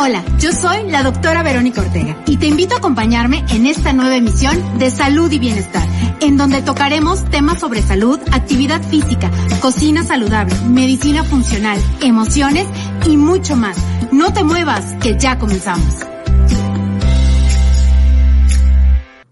Hola, yo soy la doctora Verónica Ortega y te invito a acompañarme en esta nueva emisión de Salud y Bienestar, en donde tocaremos temas sobre salud, actividad física, cocina saludable, medicina funcional, emociones y mucho más. No te muevas, que ya comenzamos.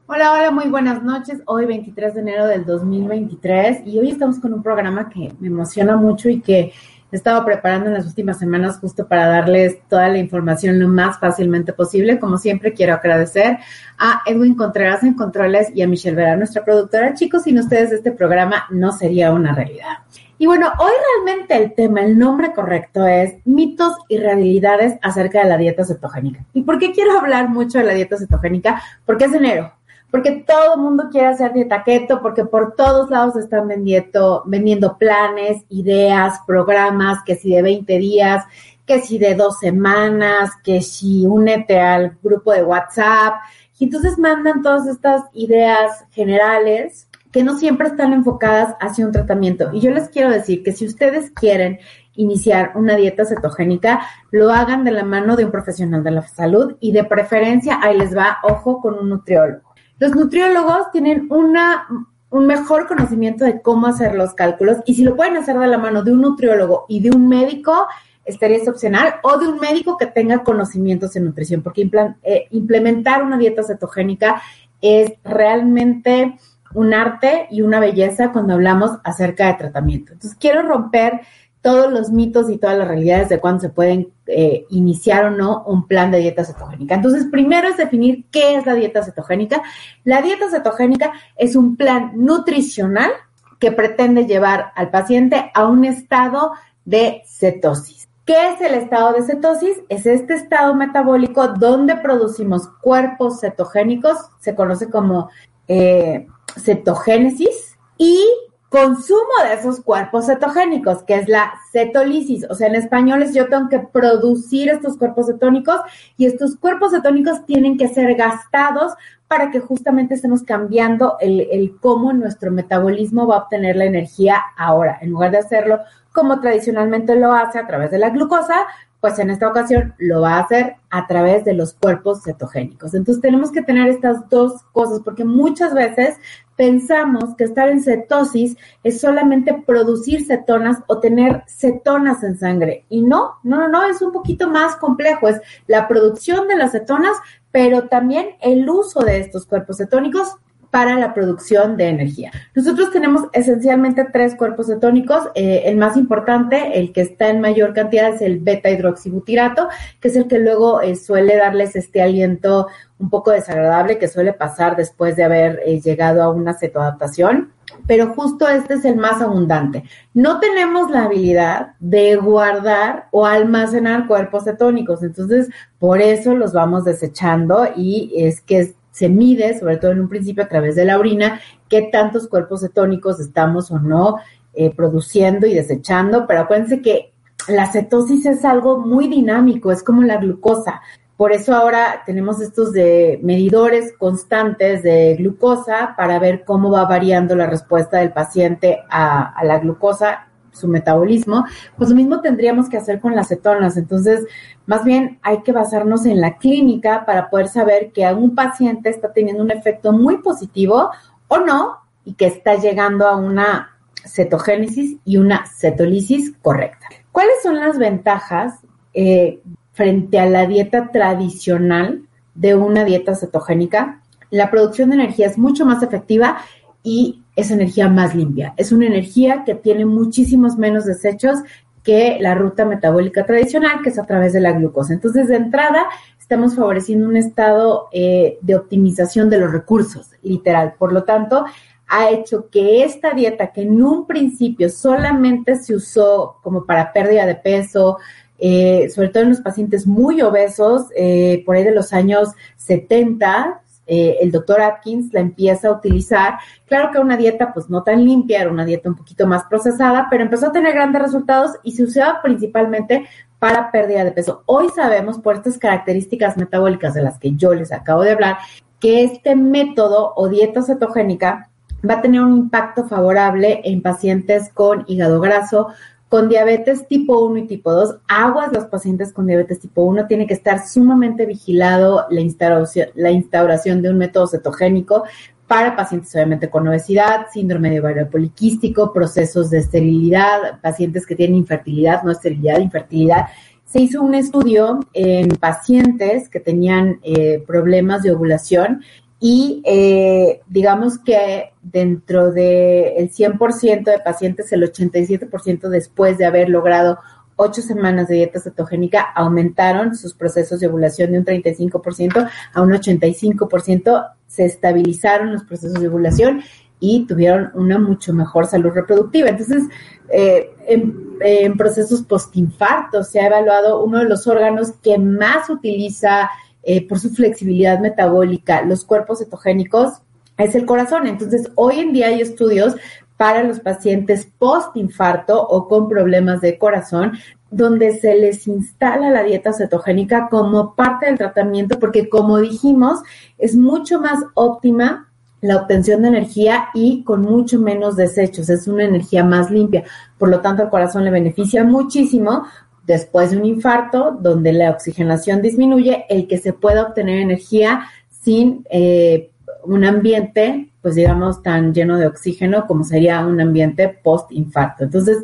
Hola, hola, muy buenas noches. Hoy 23 de enero del 2023 y hoy estamos con un programa que me emociona mucho y que he estado preparando en las últimas semanas justo para darles toda la información lo más fácilmente posible. Como siempre, quiero agradecer a Edwin Contreras en Controles y a Michelle Vera, nuestra productora. Chicos, sin ustedes este programa no sería una realidad. Y bueno, hoy realmente el tema, el nombre correcto es mitos y realidades acerca de la dieta cetogénica. ¿Y por qué quiero hablar mucho de la dieta cetogénica? Porque es enero porque todo el mundo quiere hacer dieta keto, porque por todos lados están vendiendo, vendiendo planes, ideas, programas, que si de 20 días, que si de dos semanas, que si únete al grupo de WhatsApp. Y entonces mandan todas estas ideas generales que no siempre están enfocadas hacia un tratamiento. Y yo les quiero decir que si ustedes quieren iniciar una dieta cetogénica, lo hagan de la mano de un profesional de la salud y de preferencia, ahí les va, ojo, con un nutriólogo. Los nutriólogos tienen una, un mejor conocimiento de cómo hacer los cálculos y si lo pueden hacer de la mano de un nutriólogo y de un médico, estaría opcional, o de un médico que tenga conocimientos en nutrición, porque eh, implementar una dieta cetogénica es realmente un arte y una belleza cuando hablamos acerca de tratamiento. Entonces, quiero romper todos los mitos y todas las realidades de cuándo se pueden eh, iniciar o no un plan de dieta cetogénica. Entonces, primero es definir qué es la dieta cetogénica. La dieta cetogénica es un plan nutricional que pretende llevar al paciente a un estado de cetosis. ¿Qué es el estado de cetosis? Es este estado metabólico donde producimos cuerpos cetogénicos, se conoce como eh, cetogénesis, y consumo de esos cuerpos cetogénicos, que es la cetolisis. O sea, en español es yo tengo que producir estos cuerpos cetónicos y estos cuerpos cetónicos tienen que ser gastados para que justamente estemos cambiando el, el cómo nuestro metabolismo va a obtener la energía ahora. En lugar de hacerlo como tradicionalmente lo hace a través de la glucosa, pues en esta ocasión lo va a hacer a través de los cuerpos cetogénicos. Entonces tenemos que tener estas dos cosas porque muchas veces pensamos que estar en cetosis es solamente producir cetonas o tener cetonas en sangre. Y no, no, no, no, es un poquito más complejo. Es la producción de las cetonas, pero también el uso de estos cuerpos cetónicos para la producción de energía. Nosotros tenemos esencialmente tres cuerpos cetónicos. Eh, el más importante, el que está en mayor cantidad, es el beta hidroxibutirato, que es el que luego eh, suele darles este aliento un poco desagradable que suele pasar después de haber eh, llegado a una cetoadaptación. Pero justo este es el más abundante. No tenemos la habilidad de guardar o almacenar cuerpos cetónicos, entonces por eso los vamos desechando y es que es se mide, sobre todo en un principio a través de la orina, qué tantos cuerpos cetónicos estamos o no eh, produciendo y desechando, pero acuérdense que la cetosis es algo muy dinámico, es como la glucosa. Por eso ahora tenemos estos de medidores constantes de glucosa para ver cómo va variando la respuesta del paciente a, a la glucosa su metabolismo, pues lo mismo tendríamos que hacer con las cetonas. Entonces, más bien hay que basarnos en la clínica para poder saber que algún paciente está teniendo un efecto muy positivo o no y que está llegando a una cetogénesis y una cetolisis correcta. ¿Cuáles son las ventajas eh, frente a la dieta tradicional de una dieta cetogénica? La producción de energía es mucho más efectiva y es energía más limpia. Es una energía que tiene muchísimos menos desechos que la ruta metabólica tradicional, que es a través de la glucosa. Entonces, de entrada, estamos favoreciendo un estado eh, de optimización de los recursos, literal. Por lo tanto, ha hecho que esta dieta, que en un principio solamente se usó como para pérdida de peso, eh, sobre todo en los pacientes muy obesos, eh, por ahí de los años 70, eh, el doctor Atkins la empieza a utilizar. Claro que una dieta pues no tan limpia, era una dieta un poquito más procesada, pero empezó a tener grandes resultados y se usaba principalmente para pérdida de peso. Hoy sabemos por estas características metabólicas de las que yo les acabo de hablar, que este método o dieta cetogénica va a tener un impacto favorable en pacientes con hígado graso, con diabetes tipo 1 y tipo 2, aguas los pacientes con diabetes tipo 1, tiene que estar sumamente vigilado la instauración, la instauración de un método cetogénico para pacientes obviamente con obesidad, síndrome de ovario poliquístico, procesos de esterilidad, pacientes que tienen infertilidad, no esterilidad, infertilidad. Se hizo un estudio en pacientes que tenían eh, problemas de ovulación y eh, digamos que dentro del 100% de pacientes, el 87% después de haber logrado ocho semanas de dieta cetogénica aumentaron sus procesos de ovulación de un 35% a un 85%, se estabilizaron los procesos de ovulación y tuvieron una mucho mejor salud reproductiva. Entonces, eh, en, en, procesos postinfarto se ha evaluado uno de los órganos que más utiliza eh, por su flexibilidad metabólica, los cuerpos cetogénicos, es el corazón. Entonces, hoy en día hay estudios para los pacientes post-infarto o con problemas de corazón, donde se les instala la dieta cetogénica como parte del tratamiento, porque como dijimos, es mucho más óptima la obtención de energía y con mucho menos desechos, es una energía más limpia. Por lo tanto, al corazón le beneficia muchísimo después de un infarto, donde la oxigenación disminuye, el que se pueda obtener energía sin eh, un ambiente, pues digamos, tan lleno de oxígeno como sería un ambiente post-infarto. Entonces,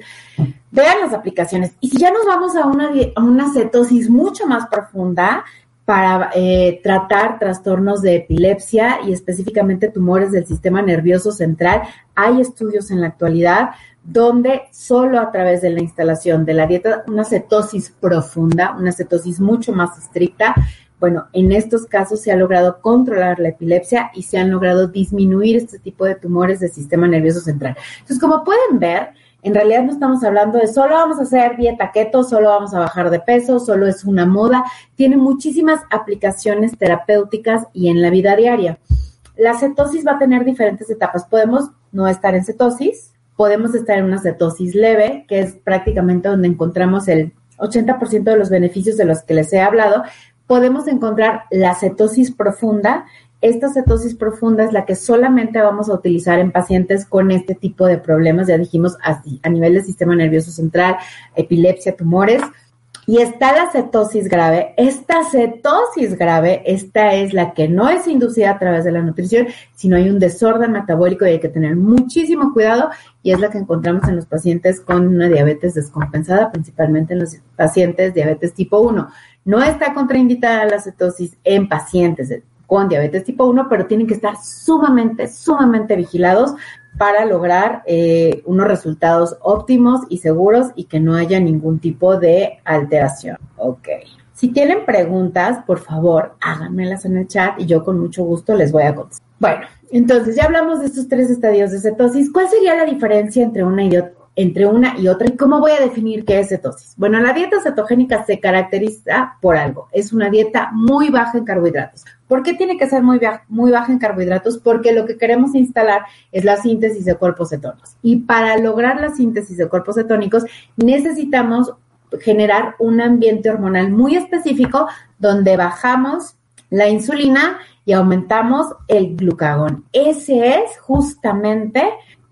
vean las aplicaciones. Y si ya nos vamos a una, a una cetosis mucho más profunda, para eh, tratar trastornos de epilepsia y específicamente tumores del sistema nervioso central. Hay estudios en la actualidad donde solo a través de la instalación de la dieta, una cetosis profunda, una cetosis mucho más estricta, bueno, en estos casos se ha logrado controlar la epilepsia y se han logrado disminuir este tipo de tumores del sistema nervioso central. Entonces, como pueden ver, en realidad no estamos hablando de solo vamos a hacer dieta keto, solo vamos a bajar de peso, solo es una moda. Tiene muchísimas aplicaciones terapéuticas y en la vida diaria. La cetosis va a tener diferentes etapas. Podemos no estar en cetosis, podemos estar en una cetosis leve, que es prácticamente donde encontramos el 80% de los beneficios de los que les he hablado. Podemos encontrar la cetosis profunda. Esta cetosis profunda es la que solamente vamos a utilizar en pacientes con este tipo de problemas, ya dijimos, a nivel del sistema nervioso central, epilepsia, tumores y está la cetosis grave. Esta cetosis grave, esta es la que no es inducida a través de la nutrición, sino hay un desorden metabólico y hay que tener muchísimo cuidado y es la que encontramos en los pacientes con una diabetes descompensada, principalmente en los pacientes diabetes tipo 1. No está contraindicada la cetosis en pacientes con diabetes tipo 1, pero tienen que estar sumamente, sumamente vigilados para lograr eh, unos resultados óptimos y seguros y que no haya ningún tipo de alteración. Ok. Si tienen preguntas, por favor, háganmelas en el chat y yo con mucho gusto les voy a contestar. Bueno, entonces ya hablamos de estos tres estadios de cetosis. ¿Cuál sería la diferencia entre una y otra? Entre una y otra. ¿Y cómo voy a definir qué es cetosis? Bueno, la dieta cetogénica se caracteriza por algo. Es una dieta muy baja en carbohidratos. ¿Por qué tiene que ser muy, muy baja en carbohidratos? Porque lo que queremos instalar es la síntesis de cuerpos cetónicos. Y para lograr la síntesis de cuerpos cetónicos necesitamos generar un ambiente hormonal muy específico donde bajamos la insulina y aumentamos el glucagón. Ese es justamente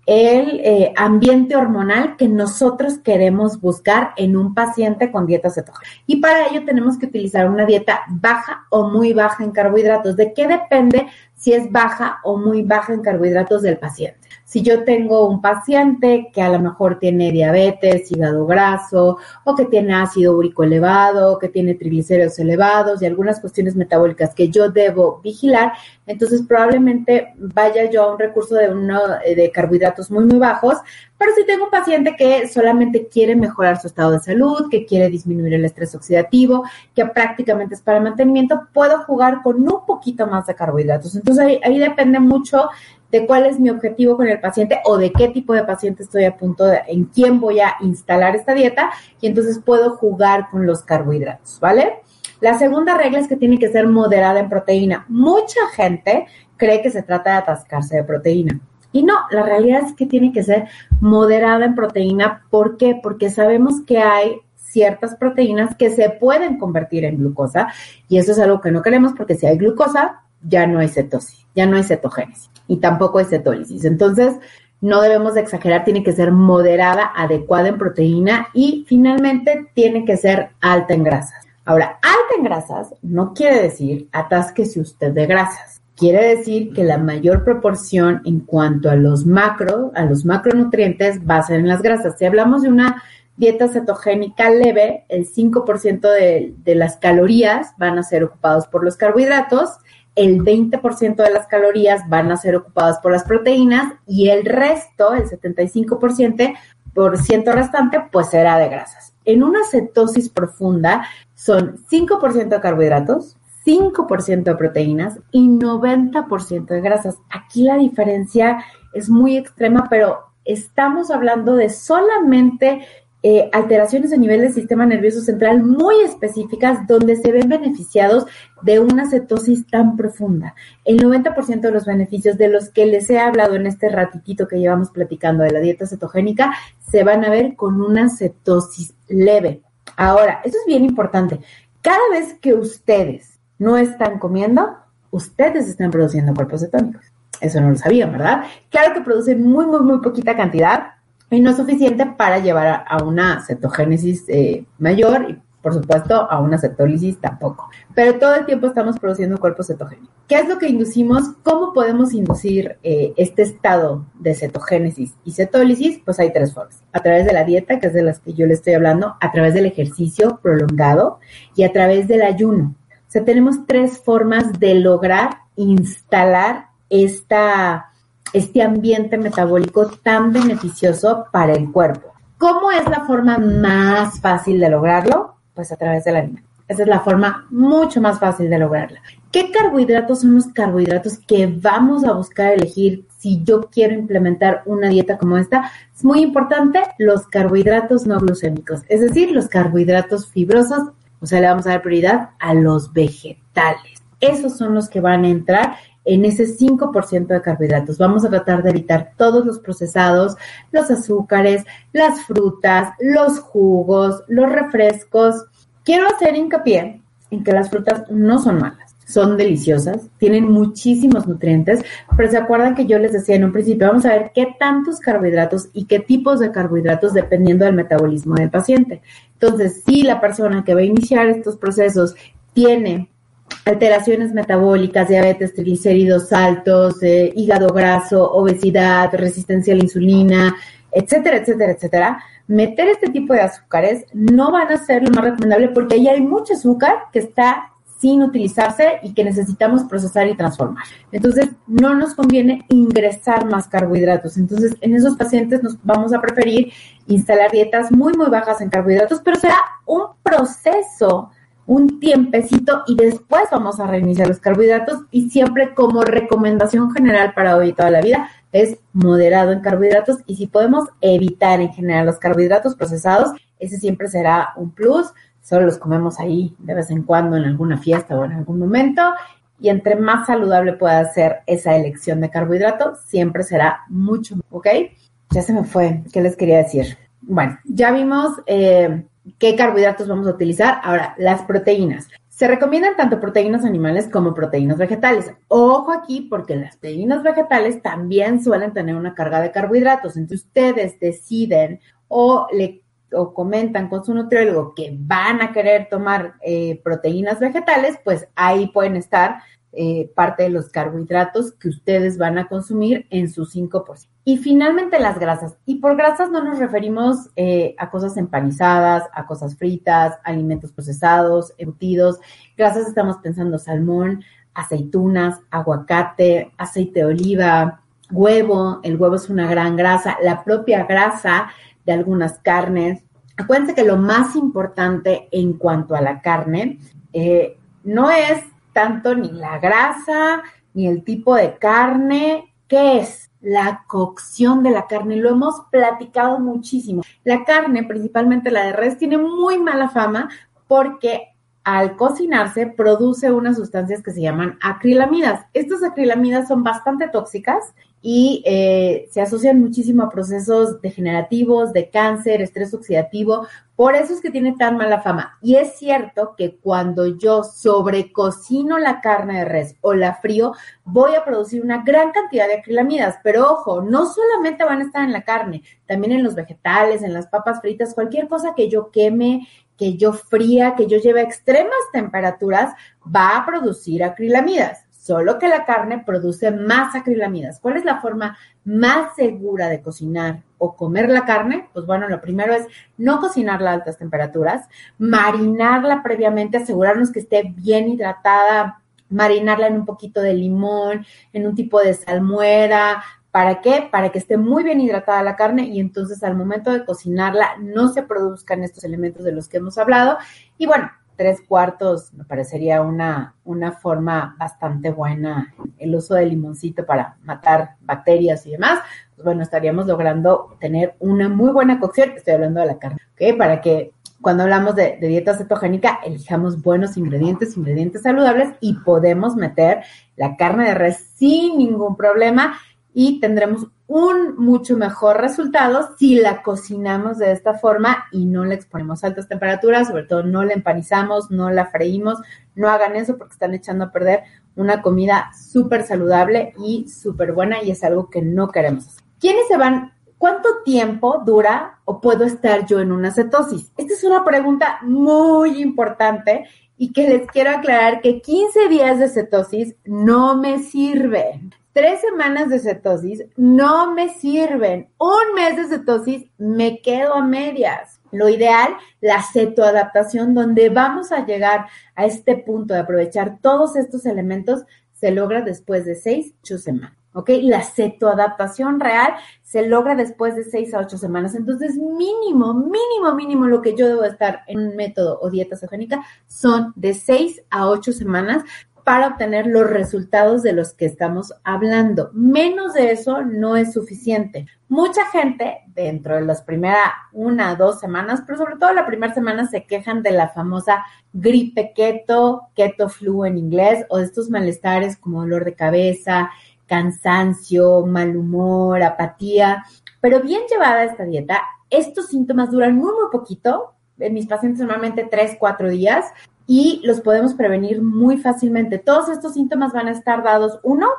el eh, ambiente hormonal que nosotros queremos buscar en un paciente con dieta cetogénica. Y para ello tenemos que utilizar una dieta baja o muy baja en carbohidratos. ¿De qué depende si es baja o muy baja en carbohidratos del paciente? Si yo tengo un paciente que a lo mejor tiene diabetes, hígado graso, o que tiene ácido úrico elevado, que tiene triglicéridos elevados y algunas cuestiones metabólicas que yo debo vigilar, entonces probablemente vaya yo a un recurso de, uno, de carbohidratos muy, muy bajos Pero si tengo un paciente que solamente quiere mejorar su estado de salud, que quiere disminuir el estrés oxidativo, que prácticamente es para mantenimiento, puedo jugar con un poquito más de carbohidratos. Entonces ahí, ahí depende mucho de cuál es mi objetivo con el paciente o de qué tipo de paciente estoy a punto de, en quién voy a instalar esta dieta y entonces puedo jugar con los carbohidratos, ¿vale? La segunda regla es que tiene que ser moderada en proteína. Mucha gente cree que se trata de atascarse de proteína. Y no, la realidad es que tiene que ser moderada en proteína. ¿Por qué? Porque sabemos que hay ciertas proteínas que se pueden convertir en glucosa y eso es algo que no queremos porque si hay glucosa ya no hay cetosis, ya no hay cetogénesis y tampoco hay cetólisis. Entonces, no debemos de exagerar, tiene que ser moderada, adecuada en proteína y finalmente tiene que ser alta en grasas. Ahora, alta en grasas no quiere decir atásquese usted de grasas. Quiere decir que la mayor proporción en cuanto a los macro, a los macronutrientes va a ser en las grasas. Si hablamos de una dieta cetogénica leve, el 5% de, de las calorías van a ser ocupados por los carbohidratos el 20% de las calorías van a ser ocupadas por las proteínas y el resto, el 75% por ciento restante, pues será de grasas. En una cetosis profunda son 5% de carbohidratos, 5% de proteínas y 90% de grasas. Aquí la diferencia es muy extrema, pero estamos hablando de solamente eh, alteraciones a nivel del sistema nervioso central muy específicas donde se ven beneficiados de una cetosis tan profunda. El 90% de los beneficios de los que les he hablado en este ratitito que llevamos platicando de la dieta cetogénica se van a ver con una cetosis leve. Ahora, eso es bien importante. Cada vez que ustedes no están comiendo, ustedes están produciendo cuerpos cetónicos. Eso no lo sabían, ¿verdad? Claro que producen muy, muy, muy poquita cantidad, y no es suficiente para llevar a, una cetogénesis eh, mayor y por supuesto a una cetólisis tampoco. Pero todo el tiempo estamos produciendo cuerpos cetogénicos. ¿Qué es lo que inducimos? ¿Cómo podemos inducir eh, este estado de cetogénesis y cetólisis? Pues hay tres formas. A través de la dieta, que es de las que yo le estoy hablando, a través del ejercicio prolongado y a través del ayuno. O sea, tenemos tres formas de lograr instalar esta este ambiente metabólico tan beneficioso para el cuerpo. ¿Cómo es la forma más fácil de lograrlo? Pues a través del alimento. Esa es la forma mucho más fácil de lograrla. ¿Qué carbohidratos son los carbohidratos que vamos a buscar elegir si yo quiero implementar una dieta como esta? Es muy importante los carbohidratos no glucémicos, es decir, los carbohidratos fibrosos. O sea, le vamos a dar prioridad a los vegetales. Esos son los que van a entrar en ese 5% de carbohidratos. Vamos a tratar de evitar todos los procesados, los azúcares, las frutas, los jugos, los refrescos. Quiero hacer hincapié en que las frutas no son malas, son deliciosas, tienen muchísimos nutrientes, pero se acuerdan que yo les decía en un principio, vamos a ver qué tantos carbohidratos y qué tipos de carbohidratos dependiendo del metabolismo del paciente. Entonces, si la persona que va a iniciar estos procesos tiene alteraciones metabólicas, diabetes, triglicéridos altos, eh, hígado graso, obesidad, resistencia a la insulina, etcétera, etcétera, etcétera, meter este tipo de azúcares no van a ser lo más recomendable porque ahí hay mucho azúcar que está sin utilizarse y que necesitamos procesar y transformar. Entonces, no nos conviene ingresar más carbohidratos. Entonces, en esos pacientes nos vamos a preferir instalar dietas muy, muy bajas en carbohidratos, pero será un proceso un tiempecito y después vamos a reiniciar los carbohidratos. Y siempre como recomendación general para hoy y toda la vida es moderado en carbohidratos. Y si podemos evitar en general los carbohidratos procesados, ese siempre será un plus, solo los comemos ahí de vez en cuando en alguna fiesta o en algún momento. Y entre más saludable pueda ser esa elección de carbohidratos, siempre será mucho, ¿ok? Ya se me fue, ¿qué les quería decir? Bueno, ya vimos eh, qué carbohidratos vamos a utilizar. Ahora, las proteínas. Se recomiendan tanto proteínas animales como proteínas vegetales. Ojo aquí porque las proteínas vegetales también suelen tener una carga de carbohidratos. Entonces ustedes deciden o le o comentan con su nutriólogo que van a querer tomar eh, proteínas vegetales, pues ahí pueden estar eh, parte de los carbohidratos que ustedes van a consumir en su 5%. Y finalmente las grasas. Y por grasas no nos referimos eh, a cosas empanizadas, a cosas fritas, alimentos procesados, embutidos. Grasas estamos pensando salmón, aceitunas, aguacate, aceite de oliva, huevo, el huevo es una gran grasa, la propia grasa de algunas carnes. Acuérdense que lo más importante en cuanto a la carne eh, no es tanto ni la grasa ni el tipo de carne, ¿qué es? La cocción de la carne, lo hemos platicado muchísimo. La carne, principalmente la de res, tiene muy mala fama porque al cocinarse produce unas sustancias que se llaman acrilamidas. Estas acrilamidas son bastante tóxicas y eh, se asocian muchísimo a procesos degenerativos, de cáncer, estrés oxidativo. Por eso es que tiene tan mala fama. Y es cierto que cuando yo sobrecocino la carne de res o la frío, voy a producir una gran cantidad de acrilamidas. Pero ojo, no solamente van a estar en la carne, también en los vegetales, en las papas fritas, cualquier cosa que yo queme, que yo fría, que yo lleve a extremas temperaturas, va a producir acrilamidas solo que la carne produce más acrilamidas. ¿Cuál es la forma más segura de cocinar o comer la carne? Pues bueno, lo primero es no cocinarla a altas temperaturas, marinarla previamente, asegurarnos que esté bien hidratada, marinarla en un poquito de limón, en un tipo de salmuera. ¿Para qué? Para que esté muy bien hidratada la carne y entonces al momento de cocinarla no se produzcan estos elementos de los que hemos hablado. Y bueno, tres cuartos me parecería una, una forma bastante buena. El uso del limoncito para matar bacterias y demás, pues bueno, estaríamos logrando tener una muy buena cocción. Estoy hablando de la carne, ¿ok? Para que cuando hablamos de, de, dieta cetogénica, elijamos buenos ingredientes, ingredientes saludables y podemos meter la carne de res sin ningún problema y tendremos un mucho mejor resultado si la cocinamos de esta forma y no le exponemos a altas temperaturas, sobre todo no la empanizamos, no la freímos, no hagan eso porque están echando a perder una comida súper saludable y súper buena y es algo que no queremos hacer. ¿Quiénes se van? ¿Cuánto tiempo dura o puedo estar yo en una cetosis? Esta es una pregunta muy importante y que les quiero aclarar que 15 días de cetosis no me sirven. Tres semanas de cetosis no me sirven. Un mes de cetosis me quedo a medias. Lo ideal, la cetoadaptación, donde vamos a llegar a este punto de aprovechar todos estos elementos, se logra después de seis, ocho semanas. ¿Ok? La cetoadaptación real se logra después de seis a ocho semanas. Entonces, mínimo, mínimo, mínimo lo que yo debo estar en un método o dieta cetogénica son de seis a ocho semanas para obtener los resultados de los que estamos hablando. Menos de eso no es suficiente. Mucha gente dentro de las primeras una dos semanas, pero sobre todo la primera semana se quejan de la famosa gripe keto, keto flu en inglés, o de estos malestares como dolor de cabeza, cansancio, mal humor, apatía. Pero bien llevada esta dieta, estos síntomas duran muy, muy poquito. En mis pacientes normalmente tres, cuatro días y los podemos prevenir muy fácilmente. Todos estos síntomas van a estar dados, uno,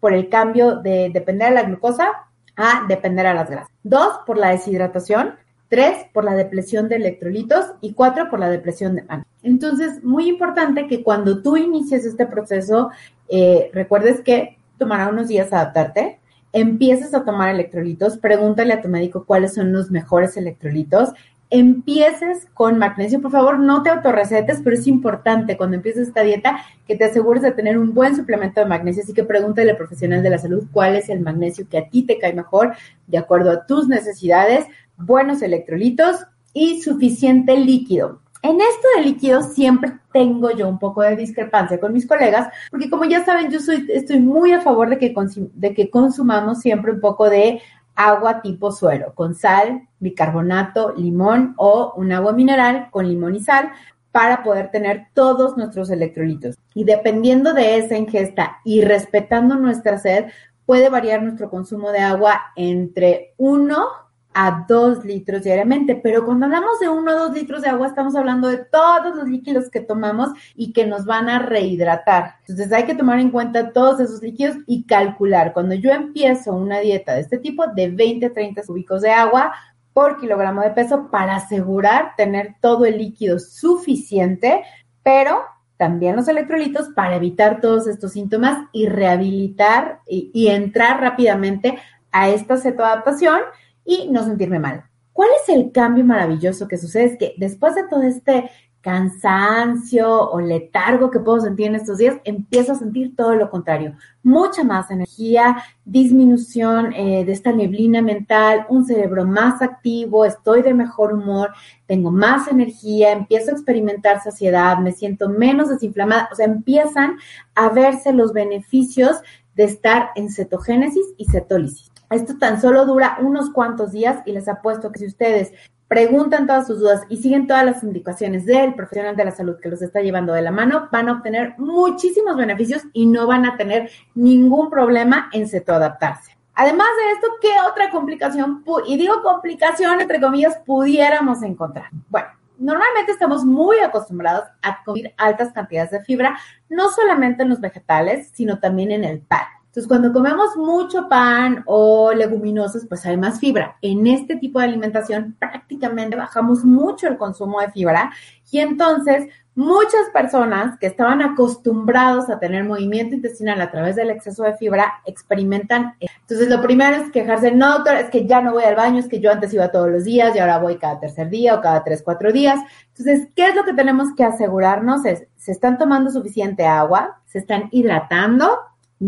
por el cambio de depender de la glucosa a depender a las grasas. Dos, por la deshidratación. Tres, por la depresión de electrolitos. Y cuatro, por la depresión de pan. Entonces, muy importante que cuando tú inicies este proceso, eh, recuerdes que tomará unos días adaptarte. Empieces a tomar electrolitos, pregúntale a tu médico cuáles son los mejores electrolitos empieces con magnesio. Por favor, no te autorrecetes, pero es importante cuando empieces esta dieta que te asegures de tener un buen suplemento de magnesio. Así que pregúntale al profesional de la salud cuál es el magnesio que a ti te cae mejor de acuerdo a tus necesidades, buenos electrolitos y suficiente líquido. En esto de líquidos siempre tengo yo un poco de discrepancia con mis colegas, porque como ya saben, yo soy, estoy muy a favor de que, de que consumamos siempre un poco de agua tipo suero, con sal, bicarbonato, limón o un agua mineral con limón y sal para poder tener todos nuestros electrolitos. Y dependiendo de esa ingesta y respetando nuestra sed, puede variar nuestro consumo de agua entre 1 a 2 litros diariamente, pero cuando hablamos de 1 o 2 litros de agua estamos hablando de todos los líquidos que tomamos y que nos van a rehidratar. Entonces hay que tomar en cuenta todos esos líquidos y calcular. Cuando yo empiezo una dieta de este tipo, de 20 a 30 cúbicos de agua por kilogramo de peso para asegurar tener todo el líquido suficiente, pero también los electrolitos para evitar todos estos síntomas y rehabilitar y, y entrar rápidamente a esta cetoadaptación y no sentirme mal. ¿Cuál es el cambio maravilloso que sucede? Es que después de todo este cansancio o letargo que puedo sentir en estos días, empiezo a sentir todo lo contrario. Mucha más energía, disminución eh, de esta neblina mental, un cerebro más activo, estoy de mejor humor, tengo más energía, empiezo a experimentar saciedad, me siento menos desinflamada, o sea, empiezan a verse los beneficios de estar en cetogénesis y cetólisis. Esto tan solo dura unos cuantos días y les apuesto que si ustedes preguntan todas sus dudas y siguen todas las indicaciones del profesional de la salud que los está llevando de la mano, van a obtener muchísimos beneficios y no van a tener ningún problema en cetoadaptarse. Además de esto, ¿qué otra complicación, y digo complicación entre comillas, pudiéramos encontrar? Bueno, normalmente estamos muy acostumbrados a comer altas cantidades de fibra, no solamente en los vegetales, sino también en el pan. Entonces, cuando comemos mucho pan o leguminosas, pues hay más fibra. En este tipo de alimentación prácticamente bajamos mucho el consumo de fibra y entonces muchas personas que estaban acostumbrados a tener movimiento intestinal a través del exceso de fibra experimentan. Entonces, lo primero es quejarse, no, doctor, es que ya no voy al baño, es que yo antes iba todos los días y ahora voy cada tercer día o cada tres, cuatro días. Entonces, ¿qué es lo que tenemos que asegurarnos? Es, se están tomando suficiente agua, se están hidratando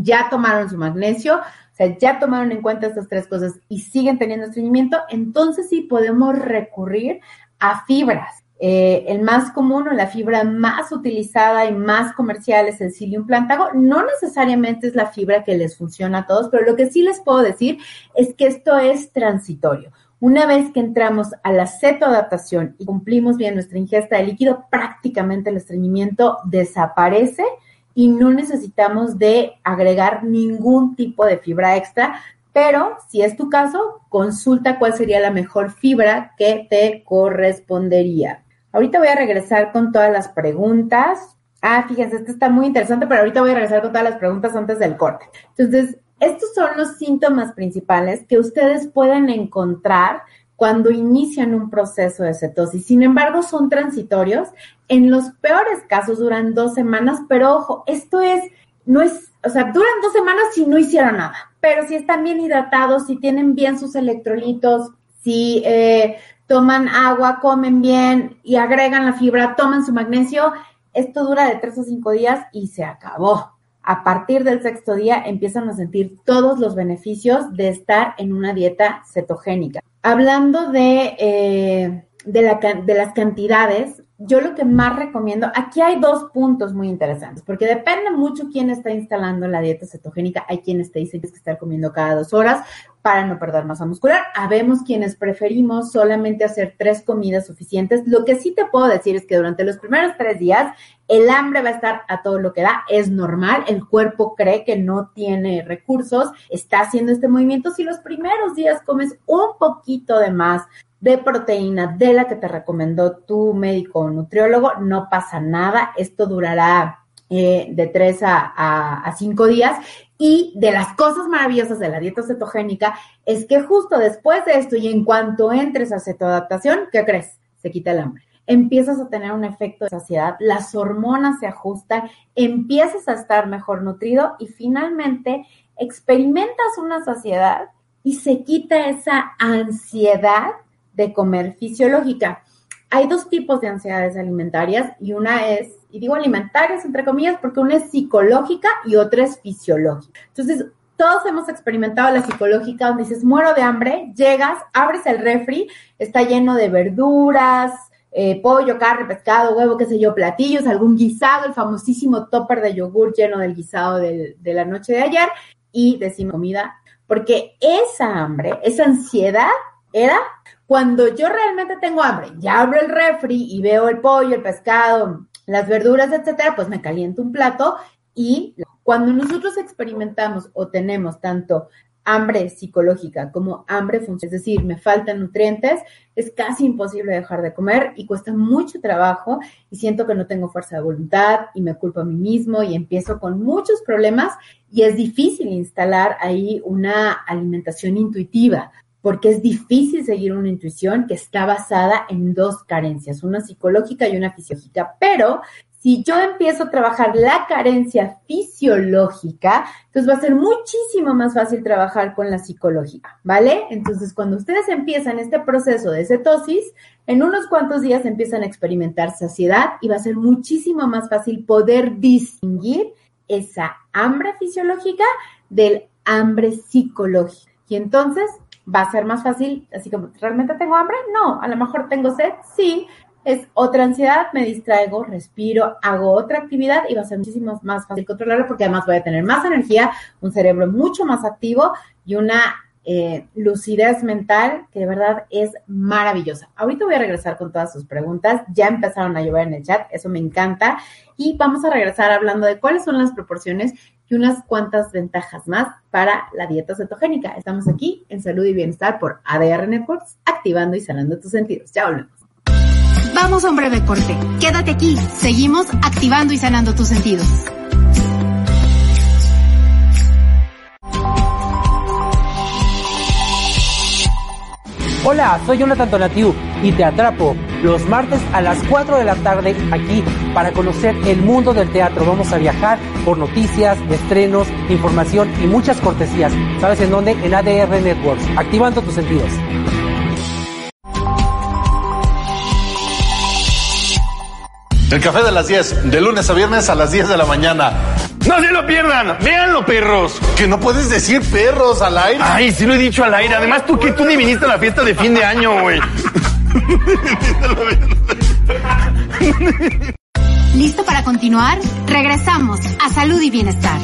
ya tomaron su magnesio, o sea, ya tomaron en cuenta estas tres cosas y siguen teniendo estreñimiento, entonces sí podemos recurrir a fibras. Eh, el más común o la fibra más utilizada y más comercial es el psyllium plantago. No necesariamente es la fibra que les funciona a todos, pero lo que sí les puedo decir es que esto es transitorio. Una vez que entramos a la cetoadaptación y cumplimos bien nuestra ingesta de líquido, prácticamente el estreñimiento desaparece y no necesitamos de agregar ningún tipo de fibra extra, pero si es tu caso, consulta cuál sería la mejor fibra que te correspondería. Ahorita voy a regresar con todas las preguntas. Ah, fíjense, esto está muy interesante, pero ahorita voy a regresar con todas las preguntas antes del corte. Entonces, estos son los síntomas principales que ustedes pueden encontrar cuando inician un proceso de cetosis. Sin embargo, son transitorios. En los peores casos duran dos semanas, pero ojo, esto es, no es, o sea, duran dos semanas si no hicieron nada. Pero si están bien hidratados, si tienen bien sus electrolitos, si eh, toman agua, comen bien y agregan la fibra, toman su magnesio, esto dura de tres a cinco días y se acabó. A partir del sexto día empiezan a sentir todos los beneficios de estar en una dieta cetogénica. Hablando de, eh, de, la, de las cantidades, yo lo que más recomiendo, aquí hay dos puntos muy interesantes, porque depende mucho quién está instalando la dieta cetogénica. Hay quienes te dicen que que estar comiendo cada dos horas para no perder masa muscular. Habemos quienes preferimos solamente hacer tres comidas suficientes. Lo que sí te puedo decir es que durante los primeros tres días el hambre va a estar a todo lo que da, es normal, el cuerpo cree que no tiene recursos, está haciendo este movimiento. Si los primeros días comes un poquito de más de proteína de la que te recomendó tu médico o nutriólogo, no pasa nada. Esto durará eh, de tres a, cinco días. Y de las cosas maravillosas de la dieta cetogénica es que justo después de esto y en cuanto entres a cetoadaptación, ¿qué crees? Se quita el hambre. Empiezas a tener un efecto de saciedad, las hormonas se ajustan, empiezas a estar mejor nutrido y finalmente experimentas una saciedad y se quita esa ansiedad de comer fisiológica. Hay dos tipos de ansiedades alimentarias y una es, y digo alimentarias entre comillas, porque una es psicológica y otra es fisiológica. Entonces, todos hemos experimentado la psicológica donde dices, muero de hambre, llegas, abres el refri, está lleno de verduras, eh, pollo, carne, pescado, huevo, qué sé yo, platillos, algún guisado, el famosísimo topper de yogur lleno del guisado de la noche de ayer y decimos comida, porque esa hambre, esa ansiedad era cuando yo realmente tengo hambre, ya abro el refri y veo el pollo, el pescado, las verduras, etcétera, pues me caliento un plato y cuando nosotros experimentamos o tenemos tanto hambre psicológica como hambre funcional, es decir, me faltan nutrientes, es casi imposible dejar de comer y cuesta mucho trabajo y siento que no tengo fuerza de voluntad y me culpo a mí mismo y empiezo con muchos problemas y es difícil instalar ahí una alimentación intuitiva porque es difícil seguir una intuición que está basada en dos carencias, una psicológica y una fisiológica. Pero si yo empiezo a trabajar la carencia fisiológica, entonces va a ser muchísimo más fácil trabajar con la psicológica, ¿vale? Entonces, cuando ustedes empiezan este proceso de cetosis, en unos cuantos días empiezan a experimentar saciedad y va a ser muchísimo más fácil poder distinguir esa hambre fisiológica del hambre psicológica. Y entonces va a ser más fácil, así como, ¿realmente tengo hambre? No, a lo mejor tengo sed, sí, es otra ansiedad, me distraigo, respiro, hago otra actividad y va a ser muchísimo más fácil controlarlo porque además voy a tener más energía, un cerebro mucho más activo y una eh, lucidez mental que de verdad es maravillosa. Ahorita voy a regresar con todas sus preguntas, ya empezaron a llover en el chat, eso me encanta y vamos a regresar hablando de cuáles son las proporciones y unas cuantas ventajas más para la dieta cetogénica. Estamos aquí en Salud y Bienestar por ADR Networks, activando y sanando tus sentidos. Ya volvemos. Vamos a un breve corte. Quédate aquí. Seguimos activando y sanando tus sentidos. Hola, soy Jonathan Tonatiu y te atrapo los martes a las 4 de la tarde aquí para conocer el mundo del teatro. Vamos a viajar por noticias, estrenos, información y muchas cortesías. ¿Sabes en dónde? En ADR Networks, activando tus sentidos. El café de las 10, de lunes a viernes a las 10 de la mañana. No se lo pierdan, véanlo, perros. Que no puedes decir perros al aire. Ay, sí lo he dicho al aire. Además, tú que tú ni viniste a la fiesta de fin de año, güey. ¿Listo para continuar? Regresamos a Salud y Bienestar.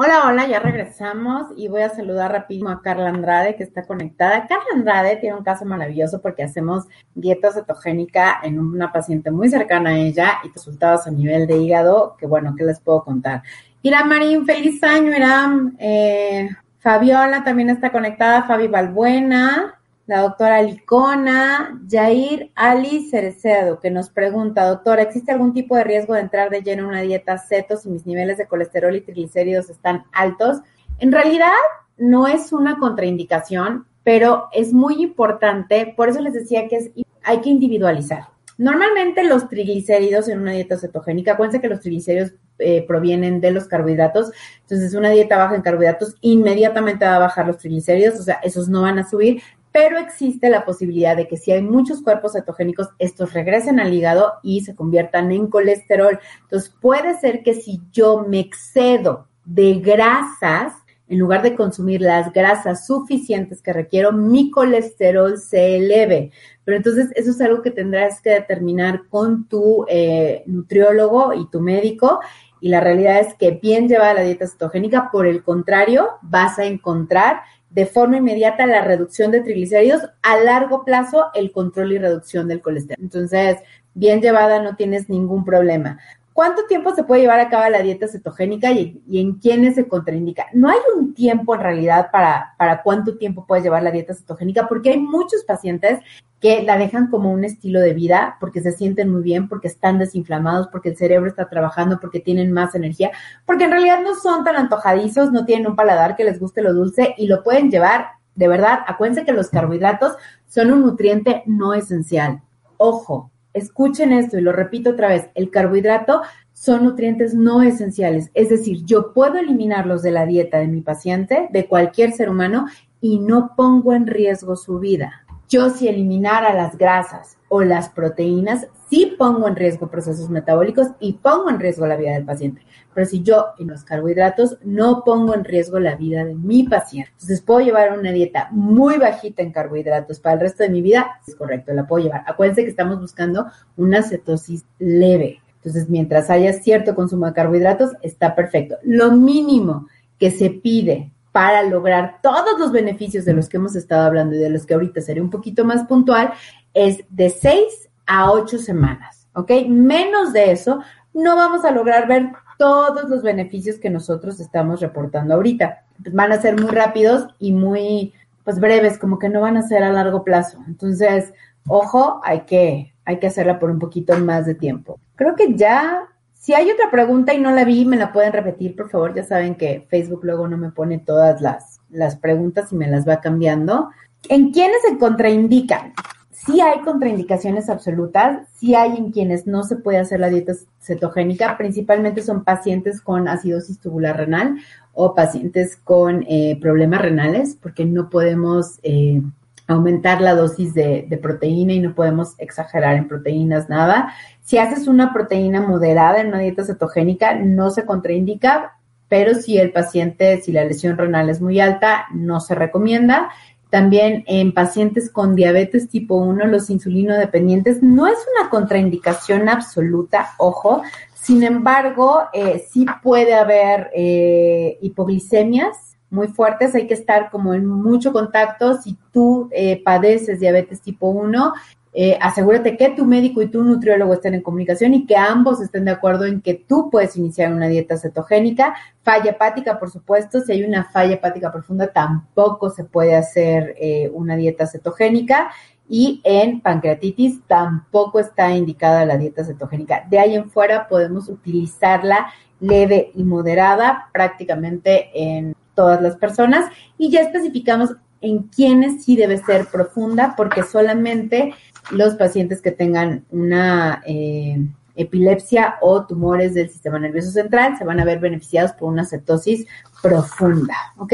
Hola, hola, ya regresamos y voy a saludar rapidísimo a Carla Andrade que está conectada. Carla Andrade tiene un caso maravilloso porque hacemos dieta cetogénica en una paciente muy cercana a ella y resultados a nivel de hígado que bueno, ¿qué les puedo contar? Iram Marín, feliz año, Iram. Eh, Fabiola también está conectada, Fabi Balbuena la doctora Licona, Jair Ali Cerecedo, que nos pregunta, doctora, ¿existe algún tipo de riesgo de entrar de lleno en una dieta ceto si mis niveles de colesterol y triglicéridos están altos? En realidad, no es una contraindicación, pero es muy importante, por eso les decía que es, hay que individualizar. Normalmente los triglicéridos en una dieta cetogénica, acuérdense que los triglicéridos eh, provienen de los carbohidratos, entonces una dieta baja en carbohidratos inmediatamente va a bajar los triglicéridos, o sea, esos no van a subir, pero existe la posibilidad de que si hay muchos cuerpos cetogénicos, estos regresen al hígado y se conviertan en colesterol. Entonces, puede ser que si yo me excedo de grasas, en lugar de consumir las grasas suficientes que requiero, mi colesterol se eleve. Pero entonces eso es algo que tendrás que determinar con tu eh, nutriólogo y tu médico. Y la realidad es que bien llevada la dieta cetogénica, por el contrario, vas a encontrar de forma inmediata la reducción de triglicéridos, a largo plazo el control y reducción del colesterol. Entonces, bien llevada no tienes ningún problema. ¿Cuánto tiempo se puede llevar a cabo la dieta cetogénica y, en quiénes se contraindica? No hay un tiempo en realidad para, para cuánto tiempo puedes llevar la dieta cetogénica, porque hay muchos pacientes que la dejan como un estilo de vida porque se sienten muy bien, porque están desinflamados, porque el cerebro está trabajando, porque tienen más energía, porque en realidad no son tan antojadizos, no tienen un paladar que les guste lo dulce y lo pueden llevar, de verdad, acuérdense que los carbohidratos son un nutriente no esencial. Ojo, escuchen esto y lo repito otra vez, el carbohidrato son nutrientes no esenciales, es decir, yo puedo eliminarlos de la dieta de mi paciente, de cualquier ser humano, y no pongo en riesgo su vida. Yo si eliminara las grasas o las proteínas, sí pongo en riesgo procesos metabólicos y pongo en riesgo la vida del paciente. Pero si yo en los carbohidratos no pongo en riesgo la vida de mi paciente. Entonces puedo llevar una dieta muy bajita en carbohidratos para el resto de mi vida. Es correcto, la puedo llevar. Acuérdense que estamos buscando una cetosis leve. Entonces, mientras haya cierto consumo de carbohidratos, está perfecto. Lo mínimo que se pide para lograr todos los beneficios de los que hemos estado hablando y de los que ahorita seré un poquito más puntual, es de seis a ocho semanas, ¿ok? Menos de eso, no vamos a lograr ver todos los beneficios que nosotros estamos reportando ahorita. Van a ser muy rápidos y muy, pues breves, como que no van a ser a largo plazo. Entonces, ojo, hay que, hay que hacerla por un poquito más de tiempo. Creo que ya si hay otra pregunta y no la vi, me la pueden repetir, por favor. Ya saben que Facebook luego no me pone todas las, las preguntas y me las va cambiando. ¿En quiénes se contraindican? sí hay contraindicaciones absolutas, sí hay en quienes no se puede hacer la dieta cetogénica, principalmente son pacientes con acidosis tubular renal o pacientes con eh, problemas renales, porque no podemos eh, aumentar la dosis de, de, proteína y no podemos exagerar en proteínas nada. Si haces una proteína moderada en una dieta cetogénica, no se contraindica, pero si el paciente, si la lesión renal es muy alta, no se recomienda. También en pacientes con diabetes tipo 1, los insulino dependientes, no es una contraindicación absoluta, ojo, sin embargo, eh, sí puede haber eh, hipoglicemias muy fuertes, hay que estar como en mucho contacto. Si tú eh, padeces diabetes tipo 1, eh, asegúrate que tu médico y tu nutriólogo estén en comunicación y que ambos estén de acuerdo en que tú puedes iniciar una dieta cetogénica. Falla hepática, por supuesto, si hay una falla hepática profunda, tampoco se puede hacer eh, una dieta cetogénica. Y en pancreatitis tampoco está indicada la dieta cetogénica. De ahí en fuera podemos utilizarla leve y moderada prácticamente en todas las personas y ya especificamos en quiénes sí debe ser profunda porque solamente los pacientes que tengan una eh, epilepsia o tumores del sistema nervioso central se van a ver beneficiados por una cetosis profunda, ¿ok?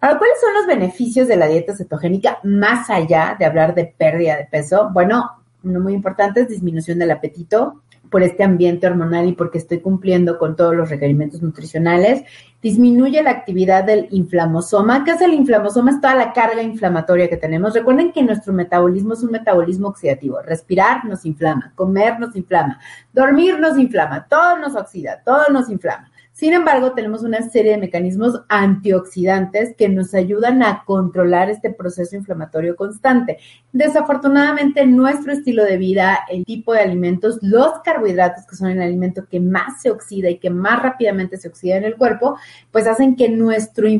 Ahora, ¿cuáles son los beneficios de la dieta cetogénica más allá de hablar de pérdida de peso? Bueno, uno muy importante es disminución del apetito, por este ambiente hormonal y porque estoy cumpliendo con todos los requerimientos nutricionales. Disminuye la actividad del inflamosoma. ¿Qué es el inflamosoma? Es toda la carga inflamatoria que tenemos. Recuerden que nuestro metabolismo es un metabolismo oxidativo. Respirar nos inflama, comer nos inflama, dormir nos inflama, todo nos oxida, todo nos inflama. Sin embargo, tenemos una serie de mecanismos antioxidantes que nos ayudan a controlar este proceso inflamatorio constante. Desafortunadamente, nuestro estilo de vida, el tipo de alimentos, los carbohidratos, que son el alimento que más se oxida y que más rápidamente se oxida en el cuerpo, pues hacen que nuestro eh,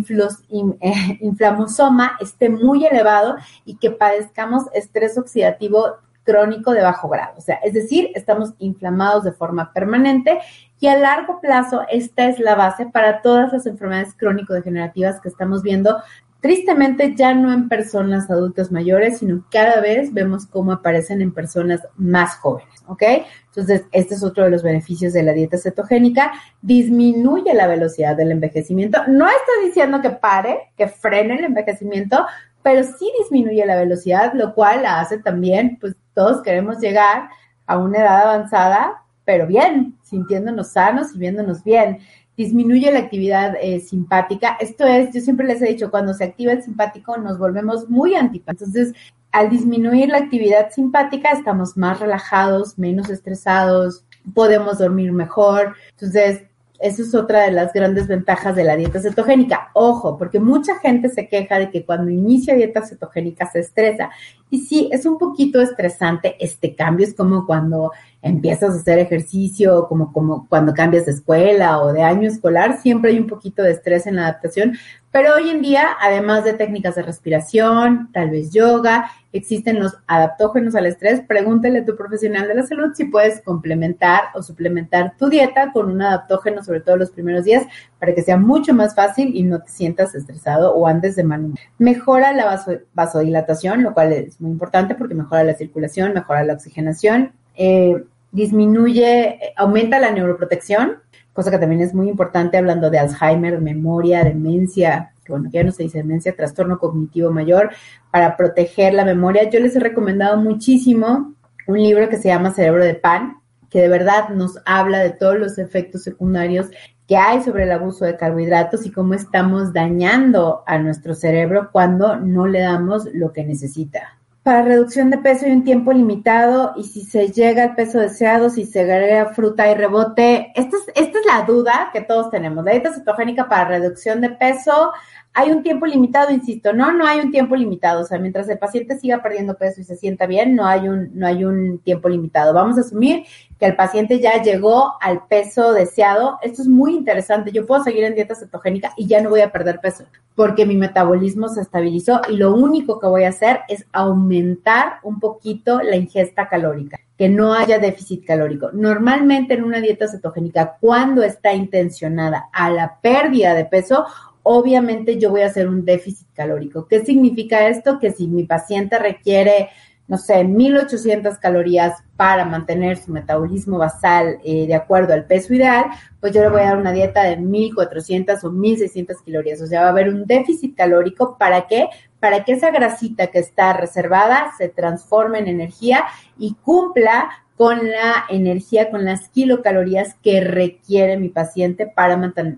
inflamosoma esté muy elevado y que padezcamos estrés oxidativo crónico de bajo grado. O sea, es decir, estamos inflamados de forma permanente y a largo plazo esta es la base para todas las enfermedades crónico-degenerativas que estamos viendo. Tristemente ya no en personas adultas mayores, sino cada vez vemos cómo aparecen en personas más jóvenes, ¿ok? Entonces, este es otro de los beneficios de la dieta cetogénica. Disminuye la velocidad del envejecimiento. No estoy diciendo que pare, que frene el envejecimiento, pero sí disminuye la velocidad, lo cual la hace también, pues todos queremos llegar a una edad avanzada, pero bien, sintiéndonos sanos y viéndonos bien. Disminuye la actividad eh, simpática. Esto es, yo siempre les he dicho, cuando se activa el simpático nos volvemos muy antipáticos. Entonces, al disminuir la actividad simpática, estamos más relajados, menos estresados, podemos dormir mejor. Entonces, eso es otra de las grandes ventajas de la dieta cetogénica. Ojo, porque mucha gente se queja de que cuando inicia dieta cetogénica se estresa. Y sí, es un poquito estresante este cambio. Es como cuando empiezas a hacer ejercicio, como, como cuando cambias de escuela o de año escolar, siempre hay un poquito de estrés en la adaptación, pero hoy en día, además de técnicas de respiración, tal vez yoga, existen los adaptógenos al estrés. Pregúntale a tu profesional de la salud si puedes complementar o suplementar tu dieta con un adaptógeno, sobre todo los primeros días, para que sea mucho más fácil y no te sientas estresado o andes de mal. Mejora la vasodilatación, lo cual es muy importante porque mejora la circulación, mejora la oxigenación, eh, disminuye, aumenta la neuroprotección, cosa que también es muy importante hablando de Alzheimer, memoria, demencia, que bueno, ya no se dice demencia, trastorno cognitivo mayor, para proteger la memoria. Yo les he recomendado muchísimo un libro que se llama Cerebro de Pan, que de verdad nos habla de todos los efectos secundarios que hay sobre el abuso de carbohidratos y cómo estamos dañando a nuestro cerebro cuando no le damos lo que necesita para reducción de peso hay un tiempo limitado y si se llega al peso deseado, si se agrega fruta y rebote, esta es, esta es la duda que todos tenemos. La dieta cetogénica para reducción de peso hay un tiempo limitado, insisto, no, no hay un tiempo limitado. O sea, mientras el paciente siga perdiendo peso y se sienta bien, no hay un, no hay un tiempo limitado. Vamos a asumir que el paciente ya llegó al peso deseado. Esto es muy interesante. Yo puedo seguir en dieta cetogénica y ya no voy a perder peso porque mi metabolismo se estabilizó y lo único que voy a hacer es aumentar un poquito la ingesta calórica que no haya déficit calórico. Normalmente en una dieta cetogénica, cuando está intencionada a la pérdida de peso, obviamente yo voy a hacer un déficit calórico. ¿Qué significa esto? Que si mi paciente requiere, no sé, 1800 calorías para mantener su metabolismo basal eh, de acuerdo al peso ideal, pues yo le voy a dar una dieta de 1400 o 1600 calorías. O sea, va a haber un déficit calórico. ¿Para qué? Para que esa grasita que está reservada se transforme en energía y cumpla con la energía, con las kilocalorías que requiere mi paciente para